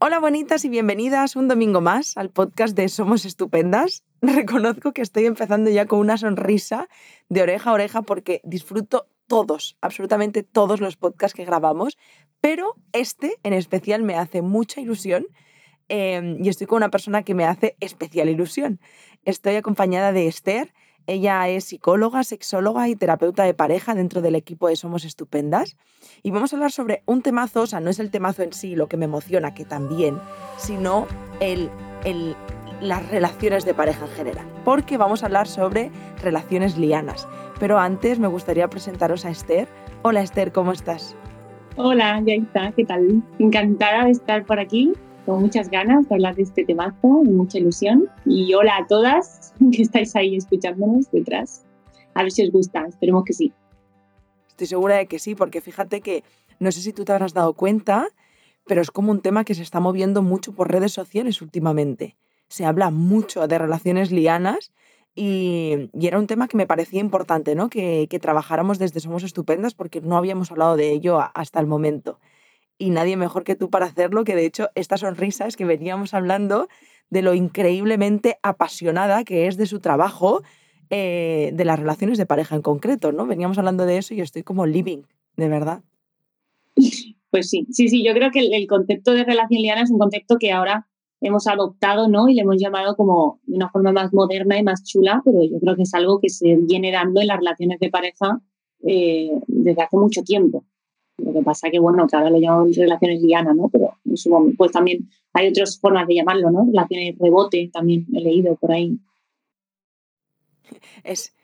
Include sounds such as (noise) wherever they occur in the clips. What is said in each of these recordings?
Hola bonitas y bienvenidas un domingo más al podcast de Somos Estupendas. (laughs) Reconozco que estoy empezando ya con una sonrisa de oreja a oreja porque disfruto todos, absolutamente todos los podcasts que grabamos, pero este en especial me hace mucha ilusión em, y estoy con una persona que me hace especial ilusión. Estoy acompañada de Esther. Ella es psicóloga, sexóloga y terapeuta de pareja dentro del equipo de Somos Estupendas. Y vamos a hablar sobre un temazo, o sea, no es el temazo en sí lo que me emociona, que también, sino el, el, las relaciones de pareja en general. Porque vamos a hablar sobre relaciones lianas. Pero antes me gustaría presentaros a Esther. Hola Esther, ¿cómo estás? Hola, Yaita, ¿qué tal? Encantada de estar por aquí con muchas ganas de hablar de este temazo y mucha ilusión. Y hola a todas (laughs) que estáis ahí escuchándonos detrás. A ver si os gusta, esperemos que sí. Estoy segura de que sí, porque fíjate que no sé si tú te habrás dado cuenta, pero es como un tema que se está moviendo mucho por redes sociales últimamente. Se habla mucho de relaciones lianas y, era un tema que me parecía importante, ¿no? Que, que, trabajáramos desde Somos Estupendas porque no habíamos hablado de ello hasta el momento y nadie mejor que tú para hacerlo, que de hecho esta sonrisa es que veníamos hablando de lo increíblemente apasionada que es de su trabajo, eh, de las relaciones de pareja en concreto, ¿no? Veníamos hablando de eso y estoy como living, de verdad. Pues sí, sí, sí, yo creo que el, concepto de relación liana es un concepto que ahora hemos adoptado, ¿no? Y le hemos llamado como de una forma más moderna y más chula, pero yo creo que es algo que se viene dando en las relaciones de pareja eh, desde hace mucho tiempo. Lo que pasa que, bueno, que ahora lo llamamos relaciones liana, ¿no? Pero en su momento, pues también hay otras formas de llamarlo, ¿no? Relaciones rebote, también he leído por ahí. Es,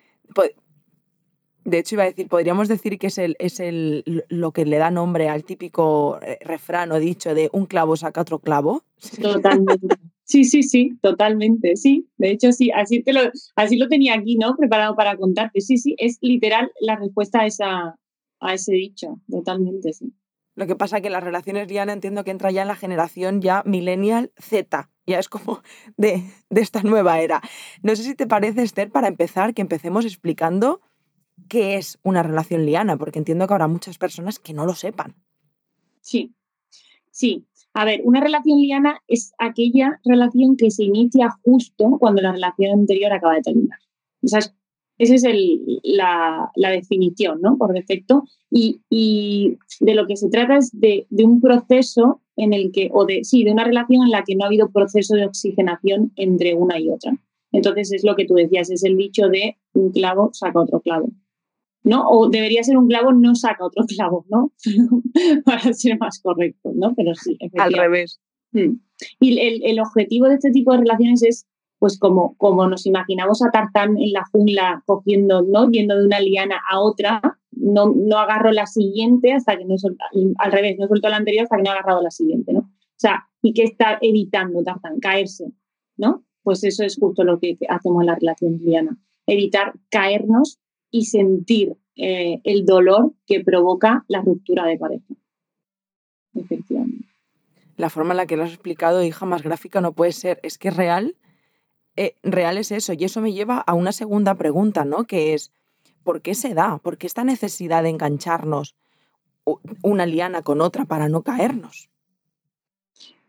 de hecho, iba a decir, podríamos decir que es, el, es el, lo que le da nombre al típico eh, refrán o dicho de un clavo saca otro clavo. Totalmente. Sí, sí, sí, totalmente, sí. De hecho, sí, así, te lo, así lo tenía aquí, ¿no? Preparado para contarte. Sí, sí, es literal la respuesta a esa, a ese dicho, totalmente, sí. Lo que pasa es que las relaciones Diana entiendo que entra ya en la generación ya millennial Z, ya es como (laughs) de, de esta nueva era. No sé si te parece, Esther, para empezar, que empecemos explicando qué es una relación liana, porque entiendo que habrá muchas personas que no lo sepan. Sí, sí. A ver, una relación liana es aquella relación que se inicia justo cuando la relación anterior acaba de terminar. O sea, esa es la, definición, ¿no? Por defecto. Y, de lo que se trata es de, un proceso en el que, o de, sí, de una relación en la que no ha habido proceso de oxigenación entre una y otra. Entonces es lo que tú decías, es el dicho de un clavo saca otro clavo. ¿No? O debería ser un clavo no saca otro (laughs) clavo, ¿no? (laughs) Para ser más correcto, ¿no? Pero sí. Al revés. Mm. Y el, el objetivo de este tipo de relaciones es pues como, como nos imaginamos a Tarzán en la jungla cogiendo, ¿no? Yendo de una liana a otra, no, no agarro la siguiente hasta que no al revés, no suelto la anterior hasta que no he agarrado la siguiente, ¿no? O sea, ¿y qué está evitando Tarzán? Caerse, ¿no? Pues eso es justo lo que hacemos en la relación liana, evitar caernos y sentir eh, el dolor que provoca la ruptura de pareja. Efectivamente. La forma en la que lo has explicado, hija, más gráfica no puede ser. Es que es real eh, real es eso. Y eso me lleva a una segunda pregunta, ¿no? Que es, ¿por qué se da? ¿Por qué esta necesidad de engancharnos una liana con otra para no caernos?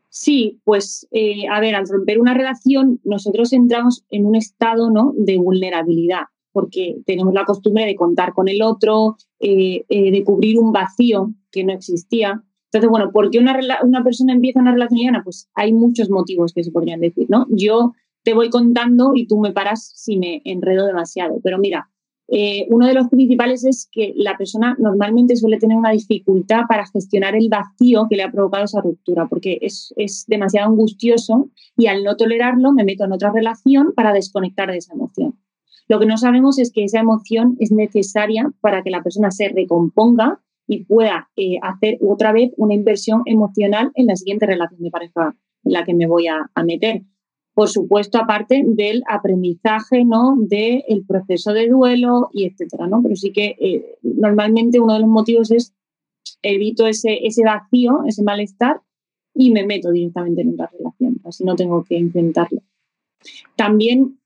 Sí, pues eh, a ver, al romper una relación, nosotros entramos en un estado ¿no? de vulnerabilidad, porque tenemos la costumbre de contar con el otro, eh, de cubrir un vacío que no existía. Entonces, bueno, ¿por qué una, una persona empieza una relación liana? Pues hay muchos motivos que se podrían decir, ¿no? Yo te voy contando y tú me paras si me enredo demasiado. Pero mira, eh, uno de los principales es que la persona normalmente suele tener una dificultad para gestionar el vacío que le ha provocado esa ruptura, porque es, es demasiado angustioso y al no tolerarlo me meto en otra relación para desconectar de esa emoción. Lo que no sabemos es que esa emoción es necesaria para que la persona se recomponga y pueda eh, hacer otra vez una inversión emocional en la siguiente relación de pareja en la que me voy a meter por supuesto, aparte del aprendizaje, ¿no? Del proceso de duelo y etcétera, ¿no? Pero sí que eh, normalmente uno de los motivos es evito ese, ese vacío, ese malestar y me meto directamente en otra relación, así no tengo que enfrentarlo. También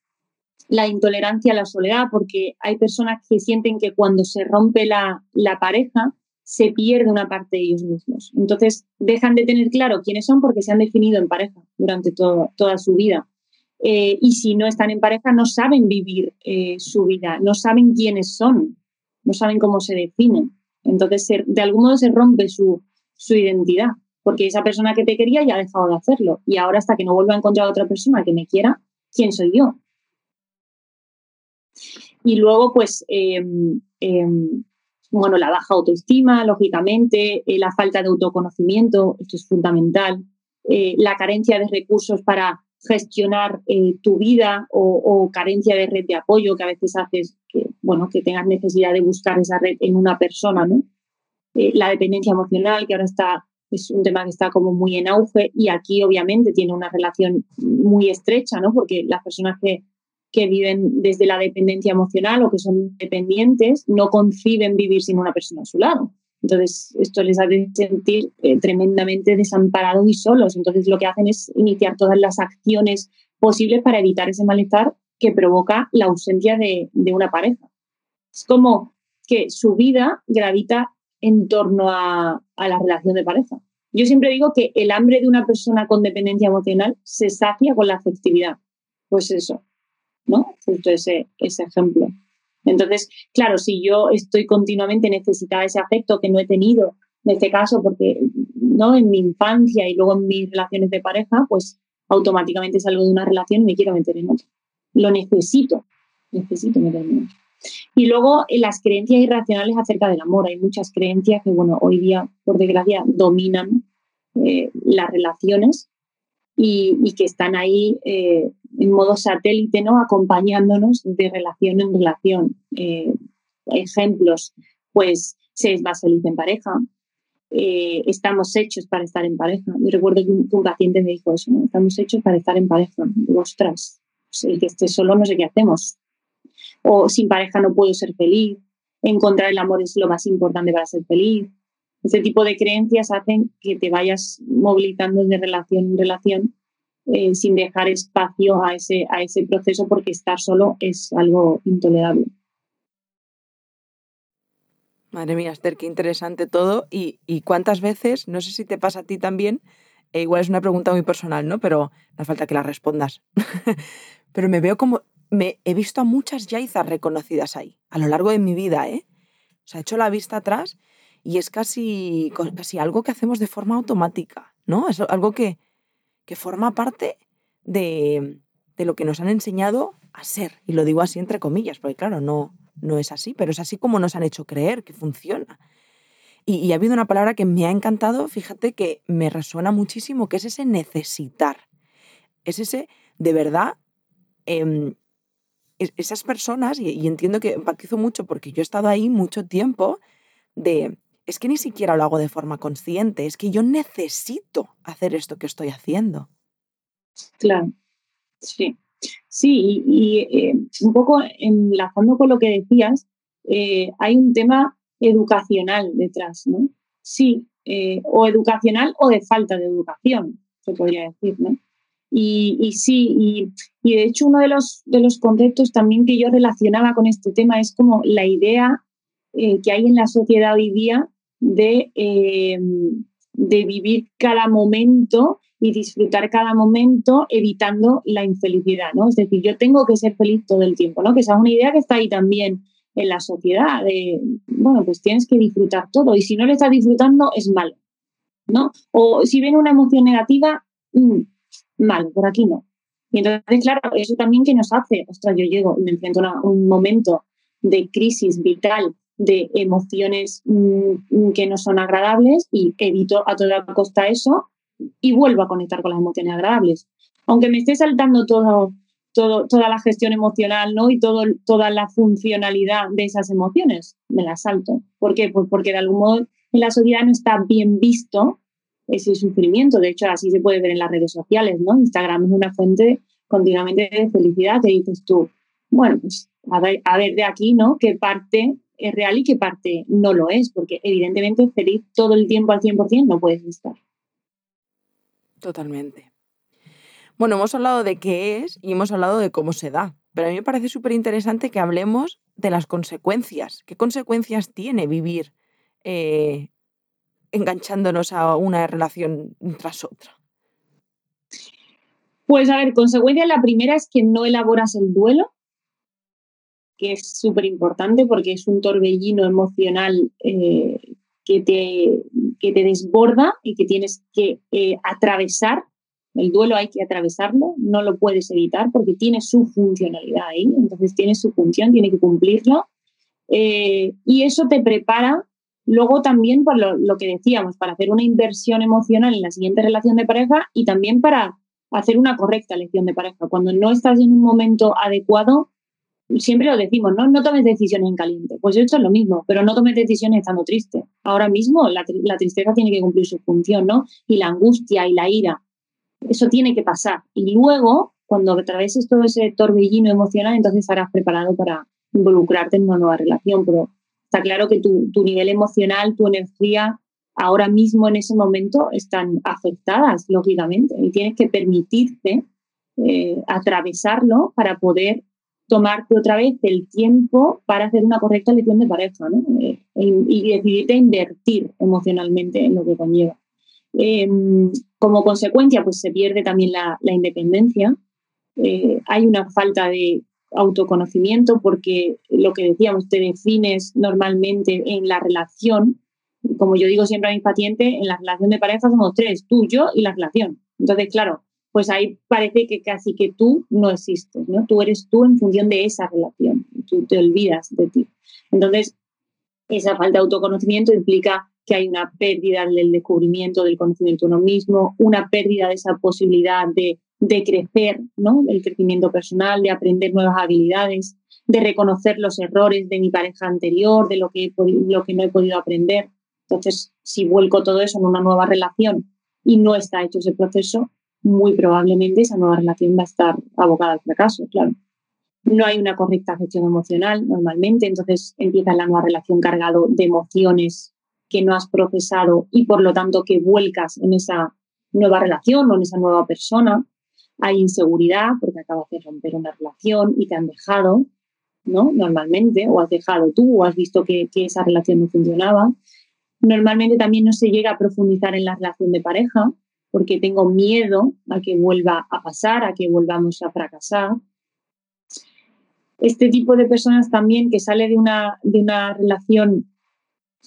la intolerancia a la soledad, porque hay personas que sienten que cuando se rompe la, la pareja se pierde una parte de ellos mismos. Entonces, dejan de tener claro quiénes son porque se han definido en pareja durante toda su vida. Eh, y si no están en pareja, no saben vivir eh, su vida, no saben quiénes son, no saben cómo se definen. Entonces, de algún modo se rompe su, identidad, porque esa persona que te quería ya ha dejado de hacerlo. Y ahora, hasta que no vuelva a encontrar a otra persona que me quiera, ¿quién soy yo? Y luego, pues, em, em, bueno, la baja autoestima, lógicamente, eh, la falta de autoconocimiento, esto es fundamental, eh, la carencia de recursos para gestionar eh, tu vida o, carencia de red de apoyo que a veces haces que, bueno, que tengas necesidad de buscar esa red en una persona, ¿no? la dependencia emocional, que ahora está, es un tema que está como muy en auge y aquí obviamente tiene una relación muy estrecha, ¿no? Porque las personas que que viven desde la dependencia emocional o que son dependientes no conciben vivir sin una persona a su lado. Entonces, esto les hace sentir eh, tremendamente desamparados y solos. Entonces, lo que hacen es iniciar todas las acciones posibles para evitar ese malestar que provoca la ausencia de, de una pareja. Es como que su vida gravita en torno a, a la relación de pareja. Yo siempre digo que el hambre de una persona con dependencia emocional se sacia con la afectividad. Pues eso, ¿no? Justo ese, ejemplo. Entonces, claro, si yo estoy continuamente necesitada ese afecto que no he tenido, en este caso, porque ¿no? en mi infancia y luego en mis relaciones de pareja, pues automáticamente salgo de una relación y me quiero meter en otra. Lo necesito, necesito meterme en otra. Y luego en las creencias irracionales acerca del amor. Hay muchas creencias que, bueno, hoy día, por desgracia, dominan eh, las relaciones y, que están ahí eh, en modo satélite, ¿no? acompañándonos de relación en relación. Eh, ejemplos, pues se es más feliz en pareja, eh, estamos hechos para estar en pareja. Yo recuerdo que un, paciente me dijo eso, estamos hechos para estar en pareja. Ostras, pues el que esté solo no sé qué hacemos. O sin pareja no puedo ser feliz. Encontrar el amor es lo más importante para ser feliz. Ese tipo de creencias hacen que te vayas movilizando de relación en relación eh, sin dejar espacio a ese, a ese proceso porque estar solo es algo intolerable. Madre mía, Esther, qué interesante todo. Y, cuántas veces, no sé si te pasa a ti también, e igual es una pregunta muy personal, ¿no? Pero no falta que la respondas. (laughs) Pero me veo como, me he visto a muchas yaizas reconocidas ahí, a lo largo de mi vida, ¿eh? O sea, he hecho la vista atrás y es casi, casi algo que hacemos de forma automática, ¿no? Es algo que, que forma parte de, de, lo que nos han enseñado a ser. Y lo digo así entre comillas, porque claro, no, no es así, pero es así como nos han hecho creer que funciona. Y, ha habido una palabra que me ha encantado, fíjate que me resuena muchísimo, que es ese necesitar. Es ese, de verdad, em, esas personas, y, y entiendo que empatizo mucho porque yo he estado ahí mucho tiempo, de es que ni siquiera lo hago de forma consciente, es que yo necesito hacer esto que estoy haciendo. Claro, sí. Sí, y, eh, un poco enlazando con lo que decías, eh, hay un tema educacional detrás, ¿no? Sí, eh, o educacional o de falta de educación, se podría decir, ¿no? Y, sí, y, y, de hecho uno de los, de los conceptos también que yo relacionaba con este tema es como la idea que hay en la sociedad hoy día de, em, de vivir cada momento y disfrutar cada momento evitando la infelicidad, ¿no? Es decir, yo tengo que ser feliz todo el tiempo, ¿no? Que esa es una idea que está ahí también en la sociedad, de, bueno, pues tienes que disfrutar todo y si no lo estás disfrutando es malo, ¿no? O si viene una emoción negativa, mm, mal, por aquí no. Y entonces, claro, eso también que nos hace, ostras, yo llego y me enfrento a un momento de crisis vital de emociones mm, que no son agradables y evito a toda costa eso y vuelvo a conectar con las emociones agradables. Aunque me esté saltando todo, todo, toda la gestión emocional ¿no? y todo, toda la funcionalidad de esas emociones, me las salto. ¿Por qué? Pues porque de algún modo en la sociedad no está bien visto ese sufrimiento. De hecho, así se puede ver en las redes sociales. ¿no? Instagram es una fuente continuamente de felicidad. Te dices tú, bueno, pues a ver, a ver de aquí, ¿no? ¿Qué parte es real y qué parte no lo es, porque evidentemente feliz todo el tiempo al 100% no puedes estar. Totalmente. Bueno, hemos hablado de qué es y hemos hablado de cómo se da, pero a mí me parece súper interesante que hablemos de las consecuencias. ¿Qué consecuencias tiene vivir eh, enganchándonos a una relación tras otra? Pues a ver, consecuencia la primera es que no elaboras el duelo, que es súper importante porque es un torbellino emocional eh, que, te, que te desborda y que tienes que eh, atravesar. El duelo hay que atravesarlo, no lo puedes evitar porque tiene su funcionalidad ahí, entonces tiene su función, tiene que cumplirlo. Eh, y eso te prepara luego también por lo, lo, que decíamos, para hacer una inversión emocional en la siguiente relación de pareja y también para hacer una correcta elección de pareja. Cuando no estás en un momento adecuado, siempre lo decimos, ¿no? No tomes decisiones en caliente. Pues esto es lo mismo, pero no tomes decisiones estando triste. Ahora mismo la, tristeza tiene que cumplir su función, ¿no? Y la angustia y la ira. Eso tiene que pasar. Y luego, cuando atraveses todo ese torbellino emocional, entonces estarás preparado para involucrarte en una nueva relación. Pero está claro que tu, tu nivel emocional, tu energía, ahora mismo en ese momento están afectadas, lógicamente, y tienes que permitirte eh, atravesarlo para poder tomarte otra vez el tiempo para hacer una correcta elección de pareja ¿no? Eh, y decidirte invertir emocionalmente en lo que conlleva. Em, como consecuencia, pues se pierde también la, la independencia. Eh, hay una falta de autoconocimiento porque lo que decíamos, te defines normalmente en la relación. Como yo digo siempre a mis pacientes, en la relación de pareja somos tres, tú, yo y la relación. Entonces, claro, pues ahí parece que casi que tú no existes, ¿no? Tú eres tú en función de esa relación, tú te olvidas de ti. Entonces, esa falta de autoconocimiento implica que hay una pérdida del descubrimiento del conocimiento de uno mismo, una pérdida de esa posibilidad de, crecer, ¿no? El crecimiento personal, de aprender nuevas habilidades, de reconocer los errores de mi pareja anterior, de lo que, lo que no he podido aprender. Entonces, si vuelco todo eso en una nueva relación y no está hecho ese proceso, muy probablemente esa nueva relación va a estar abocada al fracaso, claro. No hay una correcta gestión emocional normalmente, entonces empieza la nueva relación cargado de emociones que no has procesado y por lo tanto que vuelcas en esa nueva relación o en esa nueva persona. Hay inseguridad porque acabas de romper una relación y te han dejado, ¿no? Normalmente, o has dejado tú o has visto que, que esa relación no funcionaba. Normalmente también no se llega a profundizar en la relación de pareja porque tengo miedo a que vuelva a pasar, a que volvamos a fracasar. Este tipo de personas también que sale de una, de una relación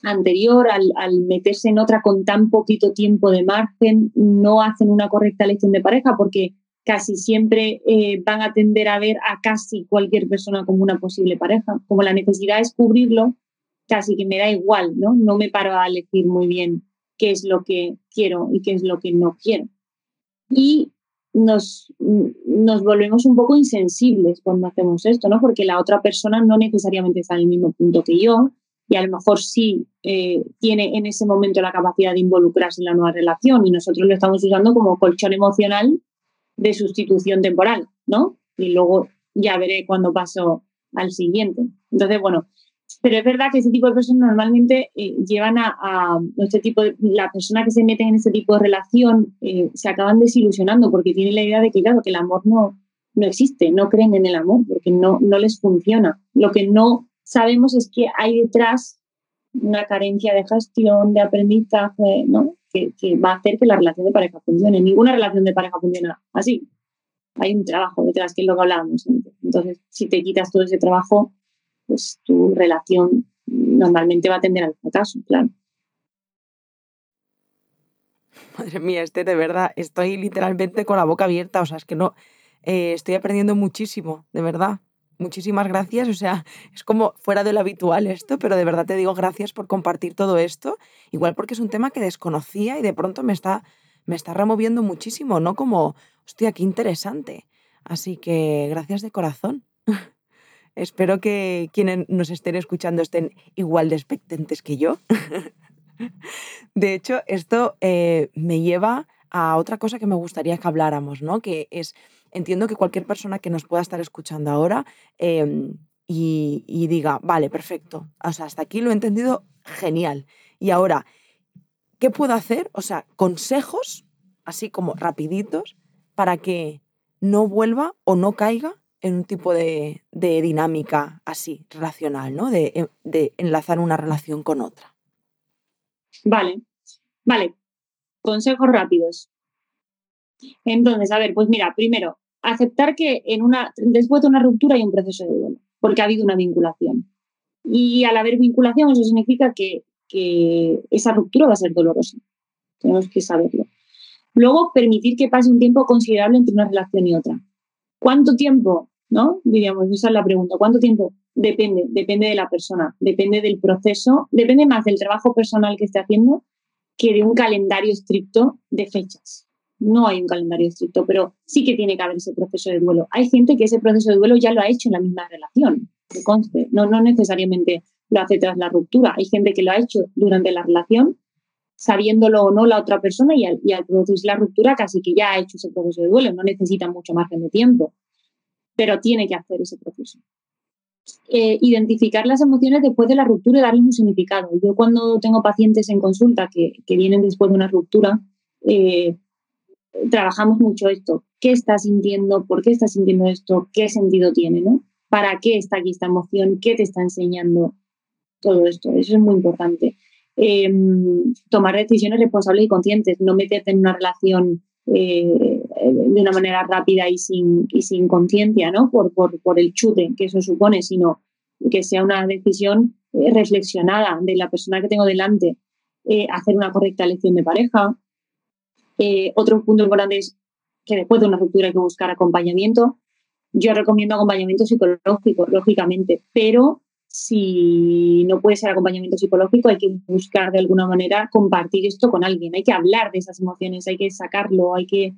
anterior, al, meterse en otra con tan poquito tiempo de margen, no hacen una correcta elección de pareja porque casi siempre eh, van a tender a ver a casi cualquier persona como una posible pareja. Como la necesidad es cubrirlo, casi que me da igual, ¿no? No me paro a elegir muy bien qué es lo que quiero y qué es lo que no quiero. Y nos, nos volvemos un poco insensibles cuando hacemos esto, ¿no? Porque la otra persona no necesariamente está en el mismo punto que yo y a lo mejor sí eh, tiene en ese momento la capacidad de involucrarse en la nueva relación y nosotros lo estamos usando como colchón emocional de sustitución temporal, ¿no? Y luego ya veré cuando paso al siguiente. Entonces, bueno, pero es verdad que ese tipo de personas normalmente eh, llevan a, a, este tipo de, la persona que se mete en ese tipo de relación eh, se acaban desilusionando porque tienen la idea de que, claro, que el amor no, no existe, no creen en el amor porque no, no les funciona. Lo que no sabemos es que hay detrás una carencia de gestión, de aprendizaje, ¿no? Que, que va a hacer que la relación de pareja funcione. Ninguna relación de pareja funciona así. Hay un trabajo detrás, que es lo que hablábamos antes. Entonces, si te quitas todo ese trabajo, pues tu relación normalmente va a tender al fracaso, claro. Madre mía, este de verdad, estoy literalmente con la boca abierta, o sea, es que no, eh, estoy aprendiendo muchísimo, de verdad. Muchísimas gracias, o sea, es como fuera de lo habitual esto, pero de verdad te digo gracias por compartir todo esto, igual porque es un tema que desconocía y de pronto me está, me está removiendo muchísimo, ¿no? Como, hostia, qué interesante. Así que gracias de corazón. (laughs) Espero que quienes nos estén escuchando estén igual de expectantes que yo. (laughs) de hecho, esto eh, me lleva a otra cosa que me gustaría que habláramos, ¿no? Que es, entiendo que cualquier persona que nos pueda estar escuchando ahora eh, y, y, diga, vale, perfecto, o sea, hasta aquí lo he entendido genial. Y ahora, ¿qué puedo hacer? O sea, consejos, así como rapiditos, para que no vuelva o no caiga en un tipo de, dinámica así, relacional, ¿no? De, de, enlazar una relación con otra. Vale, vale. Consejos rápidos. Entonces, a ver, pues mira, primero, aceptar que en una, después de una ruptura hay un proceso de duelo, porque ha habido una vinculación. Y al haber vinculación, eso significa que, que esa ruptura va a ser dolorosa. Tenemos que saberlo. Luego, permitir que pase un tiempo considerable entre una relación y otra. ¿Cuánto tiempo? ¿No? Diríamos, esa es la pregunta. ¿Cuánto tiempo? Depende, depende de la persona, depende del proceso, depende más del trabajo personal que esté haciendo que de un calendario estricto de fechas. No hay un calendario estricto, pero sí que tiene que haber ese proceso de duelo. Hay gente que ese proceso de duelo ya lo ha hecho en la misma relación, que conste. No, no necesariamente lo hace tras la ruptura. Hay gente que lo ha hecho durante la relación, sabiéndolo o no la otra persona, y al, y al producirse la ruptura casi que ya ha hecho ese proceso de duelo. No necesita mucho margen de tiempo, pero tiene que hacer ese proceso. Eh, identificar las emociones después de la ruptura y darles un significado. Yo cuando tengo pacientes en consulta que, que vienen después de una ruptura, eh, trabajamos mucho esto. ¿Qué está sintiendo? ¿Por qué está sintiendo esto? ¿Qué sentido tiene? ¿no? ¿Para qué está aquí esta emoción? ¿Qué te está enseñando todo esto? Eso es muy importante. Em, tomar decisiones responsables y conscientes, no meterte en una relación eh, de una manera rápida y sin, y sin conciencia, ¿no? Por, por, por, el chute que eso supone, sino que sea una decisión eh, reflexionada de la persona que tengo delante, eh, hacer una correcta elección de pareja, eh, otro punto importante es que después de una ruptura hay que buscar acompañamiento. Yo recomiendo acompañamiento psicológico, lógicamente, pero si no puede ser acompañamiento psicológico, hay que buscar de alguna manera compartir esto con alguien. Hay que hablar de esas emociones, hay que sacarlo, hay que,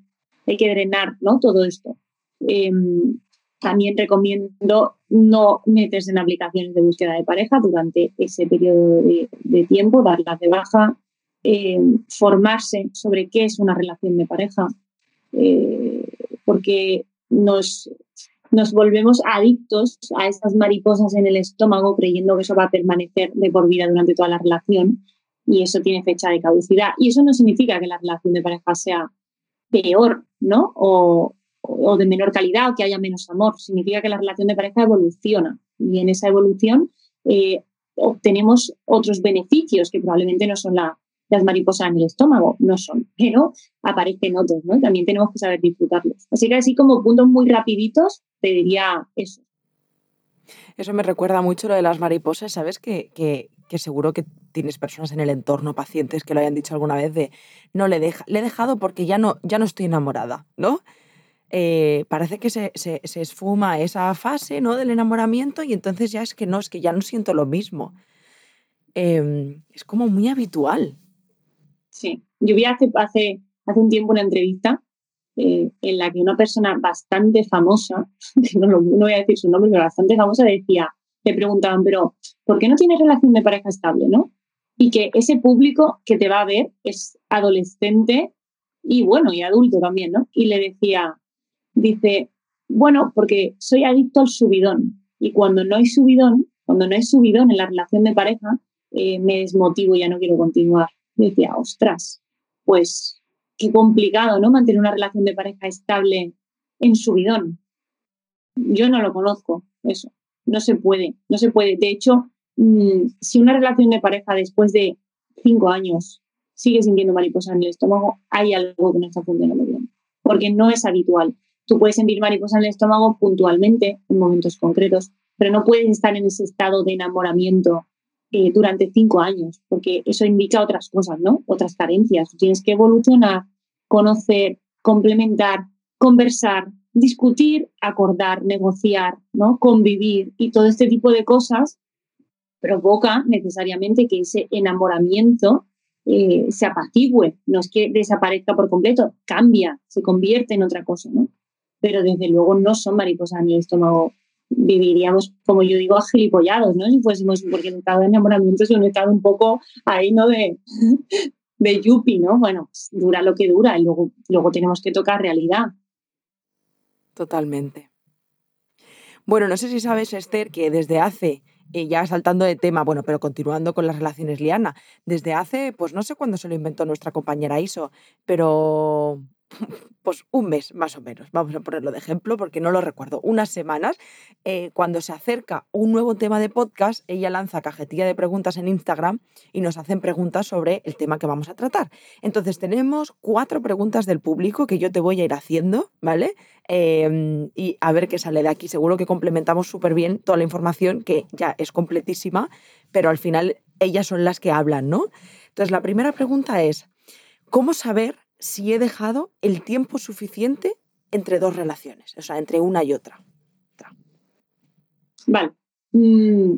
hay que drenar ¿no? todo esto. Em, también recomiendo no meterse en aplicaciones de búsqueda de pareja durante ese periodo de, tiempo, darlas de baja, eh, formarse sobre qué es una relación de pareja, eh, porque nos, nos volvemos adictos a estas mariposas en el estómago creyendo que eso va a permanecer de por vida durante toda la relación y eso tiene fecha de caducidad. Y eso no significa que la relación de pareja sea peor, ¿no? O, de menor calidad o que haya menos amor. Significa que la relación de pareja evoluciona y en esa evolución eh, obtenemos otros beneficios que probablemente no son la, las mariposas en el estómago, no son, pero aparecen otros, ¿no? También tenemos que saber disfrutarlos. Así que así como puntos muy rapiditos, te diría eso. Eso me recuerda mucho lo de las mariposas, ¿sabes? Que, que, que, seguro que tienes personas en el entorno, pacientes, que lo hayan dicho alguna vez de, no, le, he dejado porque ya no, ya no estoy enamorada, ¿no? Eh, parece que se, se, esfuma esa fase ¿no? del enamoramiento y entonces ya es que no, es que ya no siento lo mismo. Eh, es como muy habitual. Sí, yo vi hace, hace, hace un tiempo una entrevista eh, en la que una persona bastante famosa, (laughs) no, no, voy a decir su nombre, pero bastante famosa, decía, le preguntaban, pero ¿por qué no tienes relación de pareja estable, no? Y que ese público que te va a ver es adolescente y bueno, y adulto también, ¿no? Y le decía, dice, bueno, porque soy adicto al subidón y cuando no hay subidón, cuando no hay subidón en la relación de pareja, eh, me desmotivo ya no quiero continuar. Y decía, ostras, pues qué complicado, ¿no? Mantener una relación de pareja estable en subidón. Yo no lo conozco, eso. No se puede, no se puede. De hecho, mmm, si una relación de pareja después de cinco años sigue sintiendo mariposa en el estómago, hay algo que no está funcionando bien. Porque no es habitual. Tú puedes sentir mariposa en el estómago puntualmente, en momentos concretos, pero no puedes estar en ese estado de enamoramiento eh, durante cinco años, porque eso indica otras cosas, ¿no? Otras carencias. tienes que evolucionar, conocer, complementar, conversar, discutir, acordar, negociar, ¿no? Convivir y todo este tipo de cosas provoca necesariamente que ese enamoramiento eh, se apacigüe, no es que desaparezca por completo, cambia, se convierte en otra cosa, ¿no? Pero desde luego no son mariposas en el estómago viviríamos, como yo digo, agilipollados, ¿no? Si fuésemos, porque el estado de enamoramiento es un estado un poco ahí, ¿no? De, (laughs) de yuppie, ¿no? Bueno, pues dura lo que dura y luego, luego tenemos que tocar realidad. Totalmente. Bueno, no sé si sabes, Esther, que desde hace, eh, ya saltando de tema, bueno, pero continuando con las relaciones Liana, desde hace, pues no sé cuándo se lo inventó nuestra compañera Iso, pero pues un mes más o menos, vamos a ponerlo de ejemplo porque no lo recuerdo, unas semanas, eh, cuando se acerca un nuevo tema de podcast, ella lanza cajetilla de preguntas en Instagram y nos hacen preguntas sobre el tema que vamos a tratar. Entonces tenemos cuatro preguntas del público que yo te voy a ir haciendo, ¿vale? Em, y a ver qué sale de aquí. Seguro que complementamos súper bien toda la información que ya es completísima, pero al final ellas son las que hablan, ¿no? Entonces la primera pregunta es, ¿cómo saber si he dejado el tiempo suficiente entre dos relaciones, o sea, entre una y otra. Vale. Mm,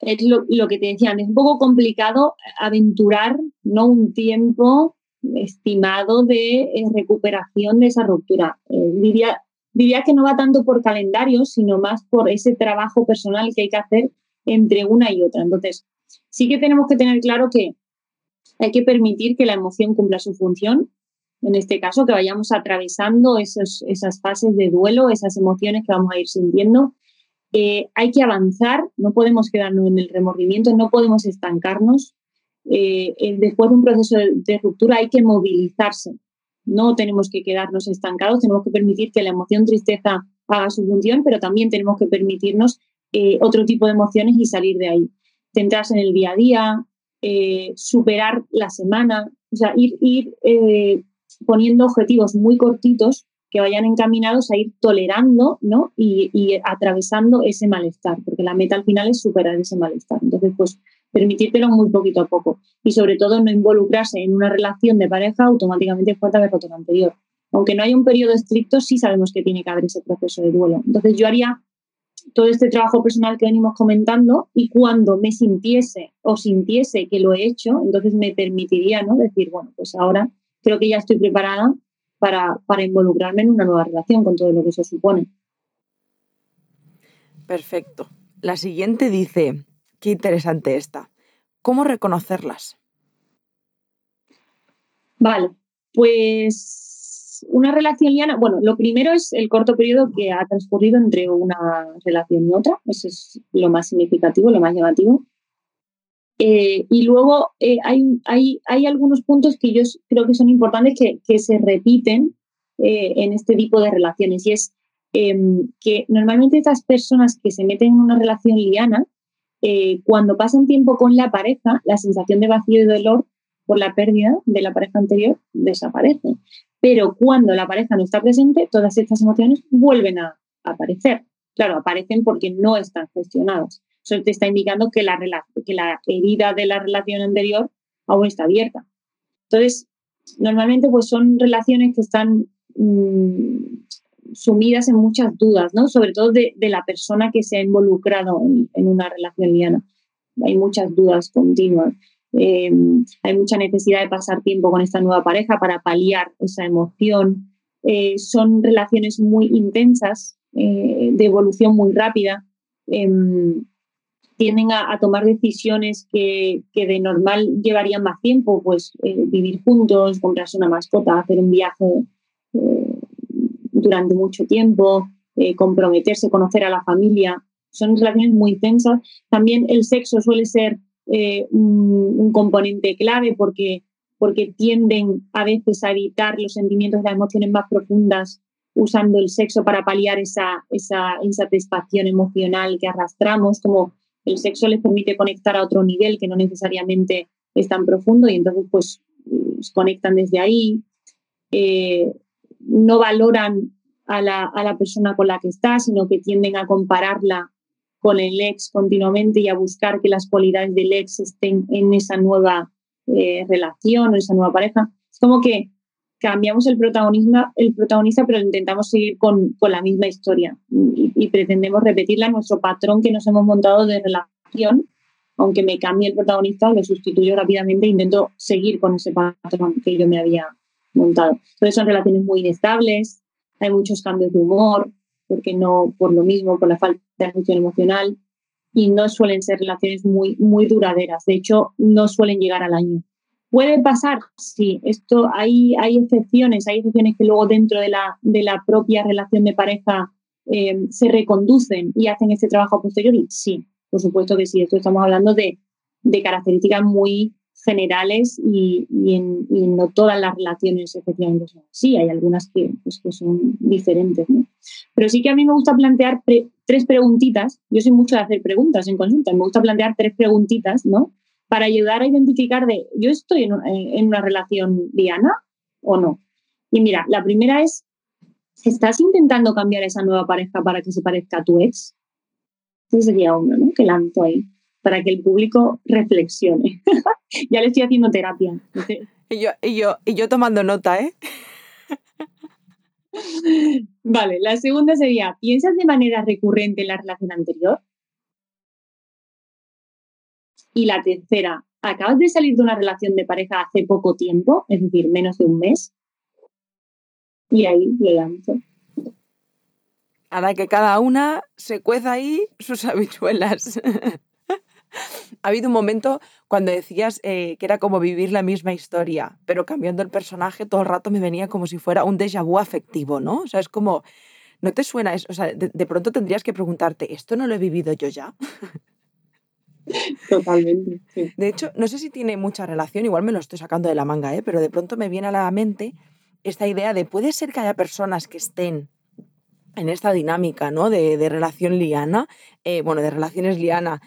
es lo, que te decía, es un poco complicado aventurar ¿no? un tiempo estimado de eh, recuperación de esa ruptura. Eh, diría, diría que no va tanto por calendario, sino más por ese trabajo personal que hay que hacer entre una y otra. Entonces, sí que tenemos que tener claro que hay que permitir que la emoción cumpla su función en este caso, que vayamos atravesando esos, esas fases de duelo, esas emociones que vamos a ir sintiendo. Eh, hay que avanzar, no podemos quedarnos en el remordimiento, no podemos estancarnos. Eh, eh, después de un proceso de, ruptura hay que movilizarse, no tenemos que quedarnos estancados, tenemos que permitir que la emoción tristeza haga su función, pero también tenemos que permitirnos otro tipo de emociones y salir de ahí. Centrarse en el día a día, superar la semana, o sea, ir, ir poniendo objetivos muy cortitos que vayan encaminados a ir tolerando ¿no? y, atravesando ese malestar, porque la meta al final es superar ese malestar. Entonces, pues permitírtelo muy poquito a poco y sobre todo no involucrarse en una relación de pareja automáticamente fuerte de roto anterior. Aunque no haya un periodo estricto, sí sabemos que tiene que haber ese proceso de duelo. Entonces yo haría todo este trabajo personal que venimos comentando y cuando me sintiese o sintiese que lo he hecho, entonces me permitiría ¿no? decir, bueno, pues ahora creo que ya estoy preparada para, para involucrarme en una nueva relación con todo lo que eso supone. Perfecto. La siguiente dice, qué interesante esta, ¿cómo reconocerlas? Vale, pues una relación liana, bueno, lo primero es el corto periodo que ha transcurrido entre una relación y otra, eso es lo más significativo, lo más llamativo. Eh, y luego eh, hay, hay, hay, algunos puntos que yo creo que son importantes que, se repiten eh, en este tipo de relaciones y es em, que normalmente estas personas que se meten en una relación liana, cuando pasan tiempo con la pareja, la sensación de vacío y dolor por la pérdida de la pareja anterior desaparece. Pero cuando la pareja no está presente, todas estas emociones vuelven a aparecer. Claro, aparecen porque no están gestionadas. Eso te está indicando que la, que la herida de la relación anterior aún está abierta. Entonces, normalmente pues son relaciones que están mm, sumidas en muchas dudas, ¿no? Sobre todo de, la persona que se ha involucrado en, una relación liana. Hay muchas dudas continuas. Eh, hay mucha necesidad de pasar tiempo con esta nueva pareja para paliar esa emoción. Eh, son relaciones muy intensas, eh, de evolución muy rápida. Tienden a, tomar decisiones que, de normal llevarían más tiempo, pues eh, vivir juntos, comprarse una mascota, hacer un viaje eh, durante mucho tiempo, eh, comprometerse, conocer a la familia. Son relaciones muy intensas. También el sexo suele ser un, componente clave porque, porque tienden a veces a evitar los sentimientos y las emociones más profundas usando el sexo para paliar esa, esa insatisfacción emocional que arrastramos, como el sexo les permite conectar a otro nivel que no necesariamente es tan profundo y entonces pues se conectan desde ahí, eh, no valoran a la, persona con la que está, sino que tienden a compararla con el ex continuamente y a buscar que las cualidades del ex estén en esa nueva eh, relación o esa nueva pareja. Es como que cambiamos el, protagonismo, el protagonista, pero intentamos seguir con, la misma historia y, pretendemos repetirla nuestro patrón que nos hemos montado de relación. Aunque me cambie el protagonista, lo sustituyo rápidamente e intento seguir con ese patrón que yo me había montado. Entonces son relaciones muy inestables, hay muchos cambios de humor, porque no por lo mismo, por la falta de función emocional, y no suelen ser relaciones muy, muy duraderas. De hecho, no suelen llegar al año. ¿Puede pasar? Sí, esto hay, hay excepciones, hay excepciones que luego dentro de la, de la propia relación de pareja eh, se reconducen y hacen este trabajo posterior. Y sí, por supuesto que sí, esto estamos hablando de, de características muy generales y, no todas las relaciones efectivamente son así. Hay algunas que, pues, que son diferentes. Pero sí que a mí me gusta plantear tres preguntitas. Yo soy mucho de hacer preguntas en consulta. Me gusta plantear tres preguntitas, ¿no? Para ayudar a identificar de, ¿yo estoy en, en una relación diana o no? Y mira, la primera es, ¿estás intentando cambiar esa nueva pareja para que se parezca a tu ex? Ese sería uno, ¿no? Que lanzo ahí, para que el público reflexione. (laughs) ya le estoy haciendo terapia. Y yo, y yo, y yo tomando nota, ¿eh? (laughs) vale, la segunda sería, ¿piensas de manera recurrente en la relación anterior? Y la tercera, ¿acabas de salir de una relación de pareja hace poco tiempo, es decir, menos de un mes? Y ahí le lanzo. Ahora que cada una se cueza ahí sus (laughs) habichuelas. ha habido un momento cuando decías eh, que era como vivir la misma historia, pero cambiando el personaje todo el rato me venía como si fuera un déjà vu afectivo, ¿no? O sea, es como, ¿no te suena eso? O sea, de, pronto tendrías que preguntarte, ¿esto no lo he vivido yo ya? (laughs) (laughs) Totalmente. De hecho, no sé si tiene mucha relación, igual me lo estoy sacando de la manga, ¿eh? pero de pronto me viene a la mente esta idea de puede ser que haya personas que estén en esta dinámica ¿no? de, relación liana, eh, bueno, de relaciones liana,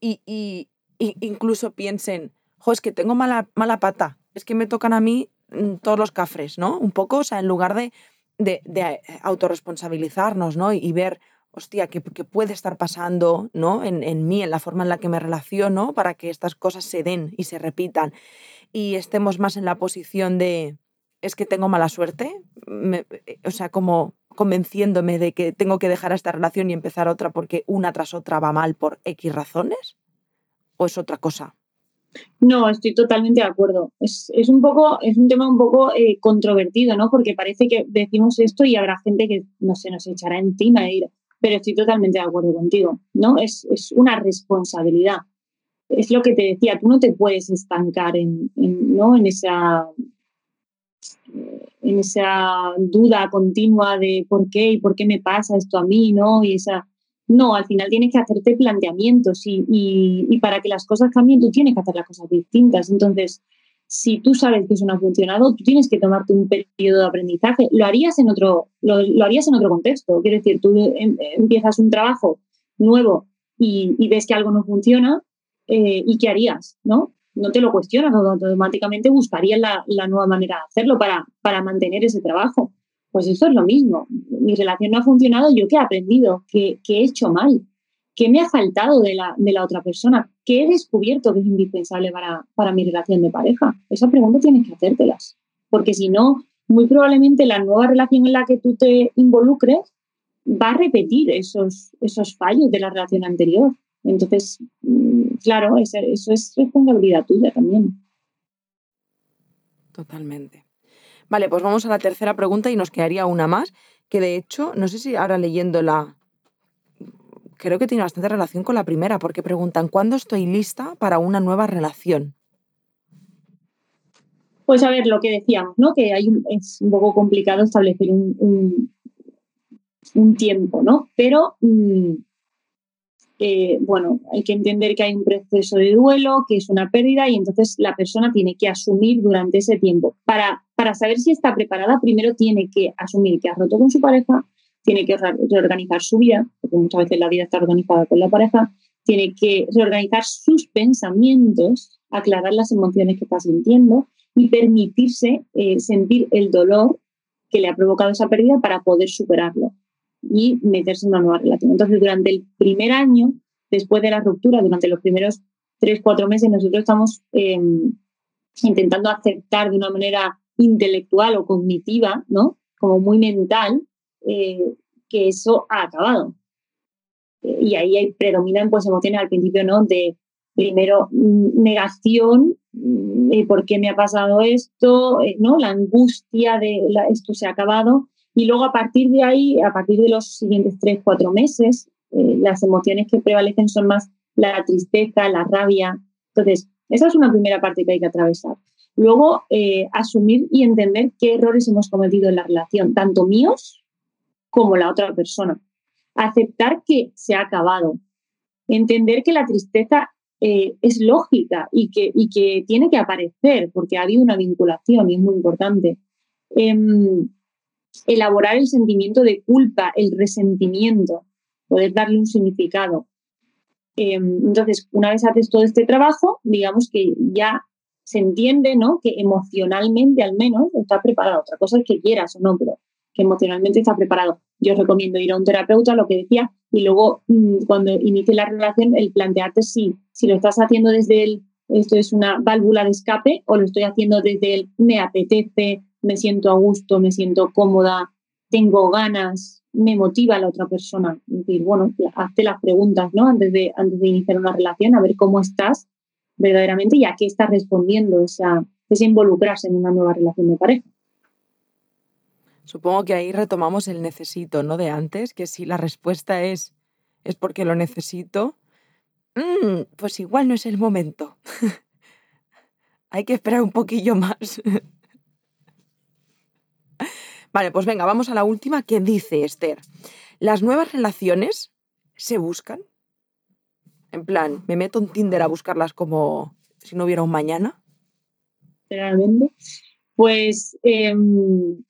y, y, incluso piensen, jo, es que tengo mala, mala pata, es que me tocan a mí mm, todos los cafres, ¿no? Un poco, o sea, en lugar de, de, de autorresponsabilizarnos, ¿no? Y, ver, hostia, ¿qué, puede estar pasando, ¿no? En, en mí, en la forma en la que me relaciono, para que estas cosas se den y se repitan. Y estemos más en la posición de, es que tengo mala suerte, eh, o sea, como convenciéndome de que tengo que dejar esta relación y empezar otra porque una tras otra va mal por X razones? ¿O es otra cosa? No, estoy totalmente de acuerdo. Es, un poco, es un tema un poco eh, controvertido, ¿no? Porque parece que decimos esto y habrá gente que no se nos echará encima e ir. Pero estoy totalmente de acuerdo contigo, ¿no? Es, una responsabilidad. Es lo que te decía, tú no te puedes estancar en, ¿no? en esa en esa duda continua de por qué y por qué me pasa esto a mí, ¿no? Y esa, no, al final tienes que hacerte planteamientos y, y, para que las cosas cambien tú tienes que hacer las cosas distintas. Entonces, si tú sabes que eso no ha funcionado, tú tienes que tomarte un periodo de aprendizaje. Lo harías en otro, lo, harías en otro contexto. Quiero decir, tú em, empiezas un trabajo nuevo y, ves que algo no funciona, eh, ¿y qué harías? ¿no? no te lo cuestionas, automáticamente buscarías la, nueva manera de hacerlo para, mantener ese trabajo. Pues eso es lo mismo. Mi relación no ha funcionado, yo qué he aprendido, qué, he hecho mal, qué me ha faltado de la, de la, otra persona, qué he descubierto que es indispensable para, para mi relación de pareja. Esa pregunta tienes que hacértelas, porque si no, muy probablemente la nueva relación en la que tú te involucres va a repetir esos, esos fallos de la relación anterior. Entonces, mm, claro, eso, es responsabilidad tuya también. Totalmente. Vale, pues vamos a la tercera pregunta y nos quedaría una más, que de hecho, no sé si ahora leyéndola, creo que tiene bastante relación con la primera, porque preguntan, ¿cuándo estoy lista para una nueva relación? Pues a ver, lo que decíamos, ¿no? Que hay es un poco complicado establecer un, un, tiempo, ¿no? Pero mm, bueno, hay que entender que hay un proceso de duelo, que es una pérdida y entonces la persona tiene que asumir durante ese tiempo. Para, para saber si está preparada, primero tiene que asumir que ha roto con su pareja, tiene que reorganizar su vida, porque muchas veces la vida está organizada con la pareja, tiene que reorganizar sus pensamientos, aclarar las emociones que está sintiendo y permitirse eh, sentir el dolor que le ha provocado esa pérdida para poder superarlo y meterse en una nueva relación. Entonces, durante el primer año, después de la ruptura, durante los primeros tres, cuatro meses, nosotros estamos em, intentando aceptar de una manera intelectual o cognitiva, ¿no? Como muy mental, eh, que eso ha acabado. Eh, y ahí predominan pues emociones al principio, ¿no? De primero mm, negación, mm, ¿por qué me ha pasado esto? Eh, ¿no? La angustia de esto se ha acabado y luego a partir de ahí, a partir de los siguientes tres, cuatro meses, eh, las emociones que prevalecen son más la tristeza, la rabia. Entonces, esa es una primera parte que hay que atravesar. Luego, eh, asumir y entender qué errores hemos cometido en la relación, tanto míos como la otra persona. Aceptar que se ha acabado. Entender que la tristeza eh, es lógica y que, y que tiene que aparecer porque ha habido una vinculación y es muy importante. Em, elaborar el sentimiento de culpa, el resentimiento, poder darle un significado. Em, entonces, una vez haces todo este trabajo, digamos que ya se entiende, ¿no? Que emocionalmente al menos está preparado. Otra cosa es que quieras o no, pero que emocionalmente está preparado. Yo recomiendo ir a un terapeuta, lo que decía, y luego mm, cuando inicie la relación, el plantearte si, si lo estás haciendo desde el, esto es una válvula de escape, o lo estoy haciendo desde el me apetece, me siento a gusto, me siento cómoda, tengo ganas, me motiva la otra persona. Es decir, bueno, hazte las preguntas, ¿no? Antes de, antes de iniciar una relación, a ver cómo estás verdaderamente y a qué estás respondiendo esa, ese involucrarse en una nueva relación de pareja. Supongo que ahí retomamos el necesito, ¿no? De antes, que si la respuesta es es porque lo necesito, mm, pues igual no es el momento. (laughs) Hay que esperar un poquillo más. (laughs) vale, pues venga, vamos a la última que dice Esther. ¿Las nuevas relaciones se buscan? En plan, ¿me meto en Tinder a buscarlas como si no hubiera un mañana? Realmente. Pues em,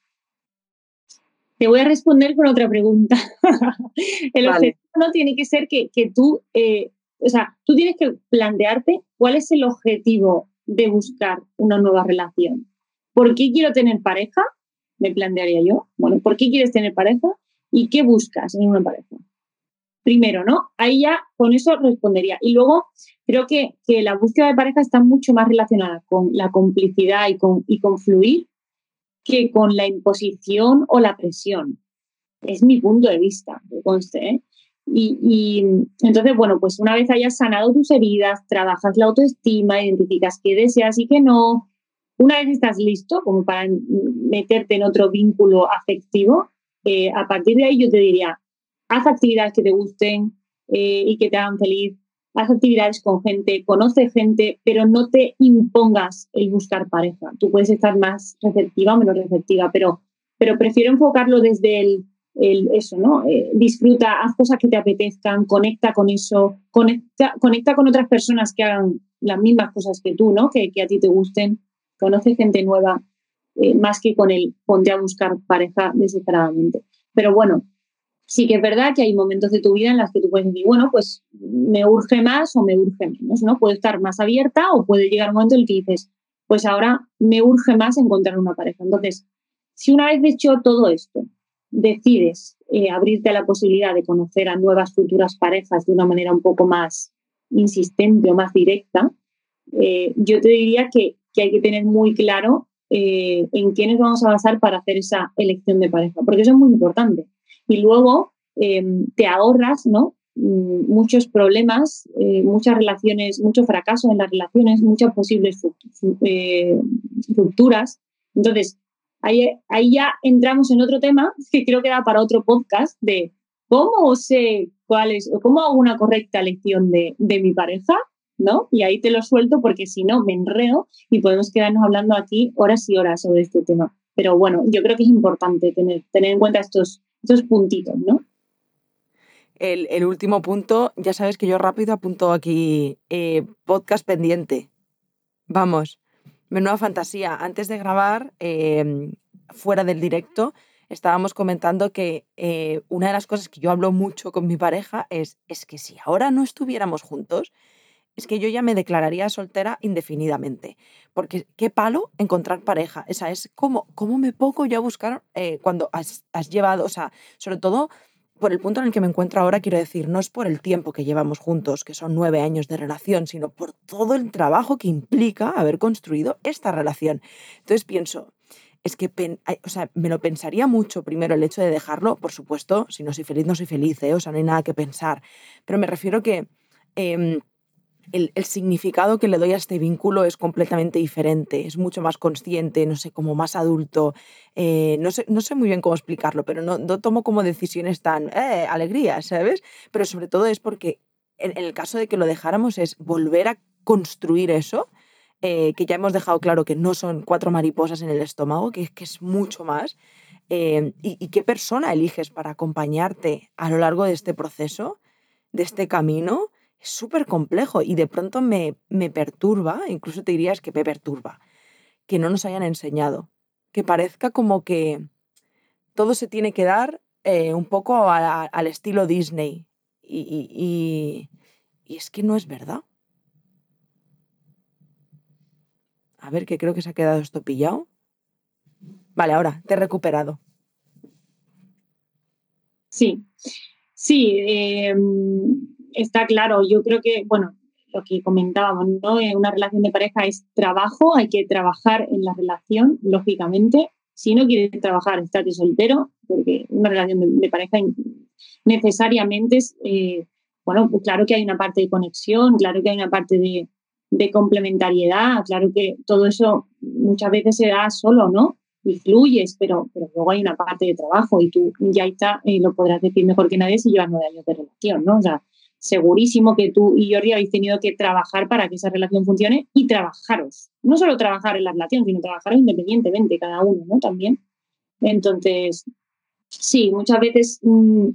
te voy a responder con otra pregunta. (laughs) el objetivo no tiene que ser que, tú, eh, o sea, tú tienes que plantearte cuál es el objetivo de buscar una nueva relación. ¿Por qué quiero tener pareja? Me plantearía yo. Bueno, ¿por qué quieres tener pareja? ¿Y qué buscas en una pareja? Primero, ¿no? Ahí ya con eso respondería. Y luego creo que, que la búsqueda de pareja está mucho más relacionada con la complicidad y con, y con fluir que con la imposición o la presión. Es mi punto de vista, me conste. ¿eh? Y, entonces, bueno, pues una vez hayas sanado tus heridas, trabajas la autoestima, identificas qué deseas y qué no, una vez estás listo como para meterte en otro vínculo afectivo, eh, a partir de ahí yo te diría, haz actividades que te gusten eh, y que te hagan feliz, haz actividades con gente, conoce gente, pero no te impongas el buscar pareja. Tú puedes estar más receptiva o menos receptiva, pero, pero prefiero enfocarlo desde el, eso, ¿no? Eh, disfruta, haz cosas que te apetezcan, conecta con eso, conecta, conecta con otras personas que hagan las mismas cosas que tú, ¿no? Que, a ti te gusten, conoce gente nueva, eh, más que con el ponte a buscar pareja desesperadamente. Pero bueno, sí que es verdad que hay momentos de tu vida en los que tú puedes decir, bueno, pues me urge más o me urge menos, ¿no? Puede estar más abierta o puede llegar un momento en el que dices, pues ahora me urge más encontrar una pareja. Entonces, si una vez hecho todo esto, decides eh, abrirte a la posibilidad de conocer a nuevas futuras parejas de una manera un poco más insistente o más directa, eh, yo te diría que, hay que tener muy claro eh, en quiénes vamos a basar para hacer esa elección de pareja, porque eso es muy importante y luego em, te ahorras ¿no? Mm, muchos problemas, eh, muchas relaciones, mucho fracaso en las relaciones, muchas posibles eh, rupturas. Entonces, ahí, ahí ya entramos en otro tema (laughs) que creo que da para otro podcast de cómo sé cuál es, cómo hago una correcta elección de, de mi pareja, ¿no? Y ahí te lo suelto porque si no me enredo y podemos quedarnos hablando aquí horas y horas sobre este tema. Pero bueno, yo creo que es importante tener, tener en cuenta estos, esos puntitos, ¿no? El, último punto, ya sabes que yo rápido apunto aquí eh, podcast pendiente. Vamos, menuda fantasía. Antes de grabar, em, fuera del directo, estábamos comentando que eh, una de las cosas que yo hablo mucho con mi pareja es, es que si ahora no estuviéramos juntos, es que yo ya me declararía soltera indefinidamente. Porque qué palo encontrar pareja. Esa es como, ¿cómo me pongo yo a buscar eh, cuando has, llevado, o sea, sobre todo por el punto en el que me encuentro ahora, quiero decir, no es por el tiempo que llevamos juntos, que son nueve años de relación, sino por todo el trabajo que implica haber construido esta relación. Entonces pienso, es que o sea, me lo pensaría mucho primero el hecho de dejarlo, por supuesto, si no soy feliz, no soy feliz, ¿eh? o sea, no hay nada que pensar, pero me refiero que... Em, el, significado que le doy a este vínculo es completamente diferente, es mucho más consciente, no sé, como más adulto. Eh, no, sé, no sé muy bien cómo explicarlo, pero no, no tomo como decisiones tan, eh, alegría, ¿sabes? Pero sobre todo es porque en, el caso de que lo dejáramos es volver a construir eso, eh, que ya hemos dejado claro que no son cuatro mariposas en el estómago, que, que es mucho más. y, y qué persona eliges para acompañarte a lo largo de este proceso, de este camino es súper complejo y de pronto me, me perturba, incluso te dirías que me perturba, que no nos hayan enseñado, que parezca como que todo se tiene que dar eh, un poco al estilo Disney. Y, y, es que no es verdad. A ver, que creo que se ha quedado esto pillado. Vale, ahora, te he recuperado. Sí, sí, em, está claro. Yo creo que, bueno, lo que comentábamos, ¿no? Una relación de pareja es trabajo, hay que trabajar en la relación, lógicamente. Si no quieres trabajar, estate soltero, porque una relación de, pareja necesariamente es, eh, bueno, pues claro que hay una parte de conexión, claro que hay una parte de, complementariedad, claro que todo eso muchas veces se da solo, ¿no? Y fluyes, pero, pero luego hay una parte de trabajo y tú ya está, eh, lo podrás decir mejor que nadie si llevas nueve años de relación, ¿no? O sea, segurísimo que tú y Jordi habéis tenido que trabajar para que esa relación funcione y trabajaros. No solo trabajar en la relación, sino trabajar independientemente cada uno, ¿no? También. Entonces, sí, muchas veces mm,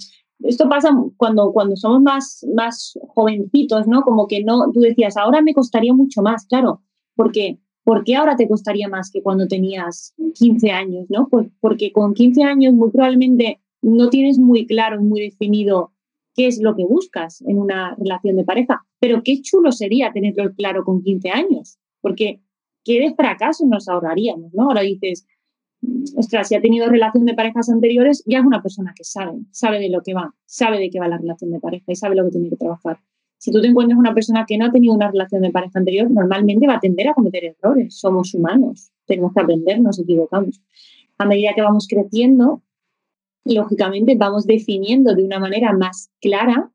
esto pasa cuando, cuando somos más, más jovencitos, ¿no? Como que no, tú decías, ahora me costaría mucho más, claro, porque ¿por qué ahora te costaría más que cuando tenías 15 años, ¿no? Pues porque con 15 años muy probablemente no tienes muy claro, muy definido qué es lo que buscas en una relación de pareja. Pero qué chulo sería tenerlo claro con 15 años, porque qué de fracaso nos ahorraríamos, ¿no? Ahora dices, ostras, si ha tenido relación de parejas anteriores, ya es una persona que sabe, sabe de lo que va, sabe de qué va la relación de pareja y sabe lo que tiene que trabajar. Si tú te encuentras una persona que no ha tenido una relación de pareja anterior, normalmente va a tender a cometer errores. Somos humanos, tenemos que aprender, nos equivocamos. A medida que vamos creciendo, lógicamente vamos definiendo de una manera más clara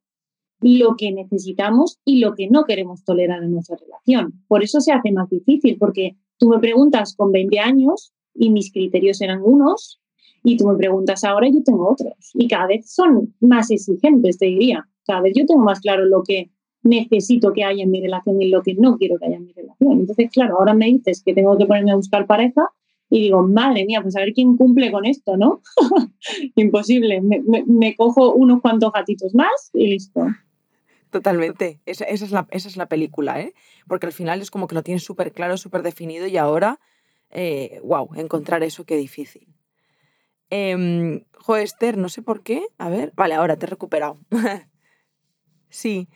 lo que necesitamos y lo que no queremos tolerar en nuestra relación. Por eso se hace más difícil, porque tú me preguntas con 20 años y mis criterios eran unos, y tú me preguntas ahora y yo tengo otros. Y cada vez son más exigentes, te diría. Cada vez yo tengo más claro lo que necesito que haya en mi relación y lo que no quiero que haya en mi relación. Entonces, claro, ahora me dices que tengo que ponerme a buscar pareja y digo, madre mía, pues a ver quién cumple con esto, ¿no? (laughs) Imposible. Me, cojo unos cuantos gatitos más y listo. Totalmente. Esa, es la, esa, es la, película, ¿eh? Porque al final es como que lo tienes súper claro, súper definido y ahora, eh, wow, encontrar eso qué difícil. Eh, jo, Esther, no sé por qué. A ver, vale, ahora te he recuperado. (laughs) sí,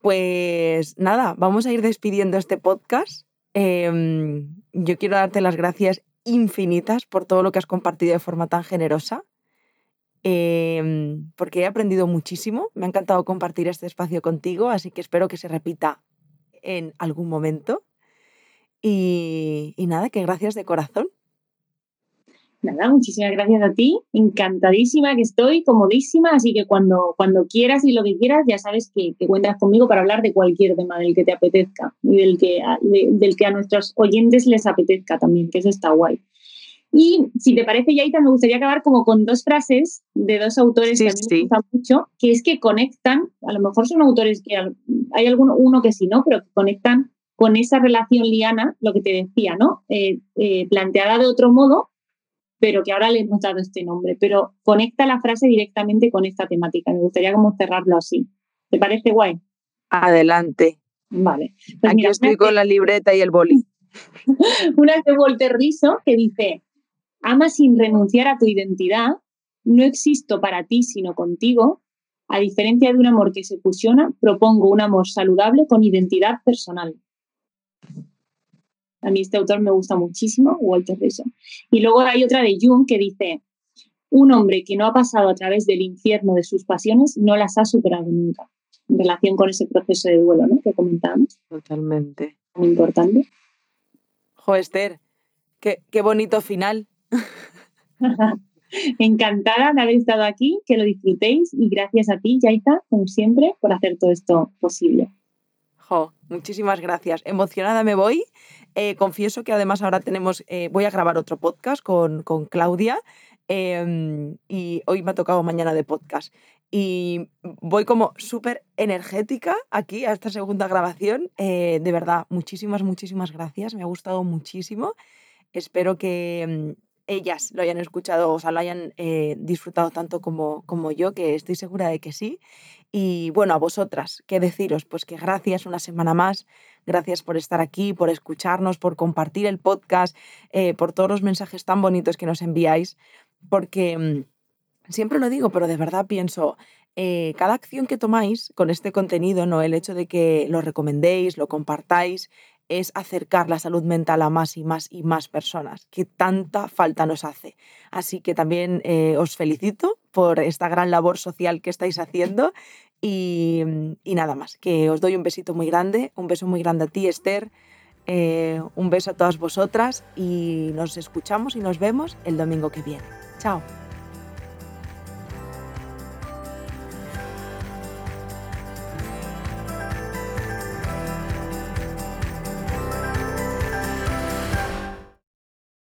pues nada, vamos a ir despidiendo este podcast. Em, yo quiero darte las gracias infinitas por todo lo que has compartido de forma tan generosa, em, porque he aprendido muchísimo. Me ha encantado compartir este espacio contigo, así que espero que se repita en algún momento. Y, y nada, que gracias de corazón. Nada, muchísimas gracias a ti. Encantadísima que estoy, comodísima. Así que cuando, cuando quieras y lo que quieras, ya sabes que, cuentas conmigo para hablar de cualquier tema del que te apetezca y del que, a, del que a nuestros oyentes les apetezca también, que eso está guay. Y si te parece, Yaita, me gustaría acabar como con dos frases de dos autores que a mí me gustan mucho, que es que conectan, a lo mejor son autores que hay alguno, uno que sí, ¿no? Pero que conectan con esa relación liana, lo que te decía, ¿no? Eh, eh, planteada de otro modo, pero que ahora le hemos dado este nombre, pero conecta la frase directamente con esta temática. Me gustaría como cerrarlo así. ¿Te parece guay? Adelante. Vale. Pues Aquí estoy con la libreta y el boli. (laughs) una de Walter Rizzo que dice, ama sin renunciar a tu identidad, no existo para ti sino contigo, a diferencia de un amor que se fusiona, propongo un amor saludable con identidad personal. A mí este autor me gusta muchísimo, Walter Rizzo. Y luego hay otra de Jung que dice, un hombre que no ha pasado a través del infierno de sus pasiones no las ha superado nunca. En relación con ese proceso de duelo ¿no? que comentamos. Totalmente. Muy importante. Jo, Esther, qué, qué bonito final. (laughs) Encantada de haber estado aquí, que lo disfrutéis y gracias a ti, Yaita, como siempre, por hacer todo esto posible. Muchísimas gracias. Emocionada me voy eh, confieso que además ahora tenemos, eh, voy a grabar otro podcast con, con Claudia em, y hoy me ha tocado mañana de podcast. Y voy como súper energética aquí a esta segunda grabación. Eh, de verdad, muchísimas, muchísimas gracias. Me ha gustado muchísimo. Espero que em, ellas lo hayan escuchado, o sea, lo hayan disfrutado tanto como, como yo, que estoy segura de que sí. Y bueno, a vosotras, ¿qué deciros? Pues que gracias una semana más, gracias por estar aquí, por escucharnos, por compartir el podcast, eh, por todos los mensajes tan bonitos que nos enviáis, porque mm, siempre lo digo, pero de verdad pienso, eh, cada acción que tomáis con este contenido, ¿no? el hecho de que lo recomendéis, lo compartáis, es acercar la salud mental a más y más y más personas, que tanta falta nos hace. Así que también eh, os felicito por esta gran labor social que estáis haciendo y, nada más, que os doy un besito muy grande, un beso muy grande a ti, Esther, eh, un beso a todas vosotras y nos escuchamos y nos vemos el domingo que viene. Chao.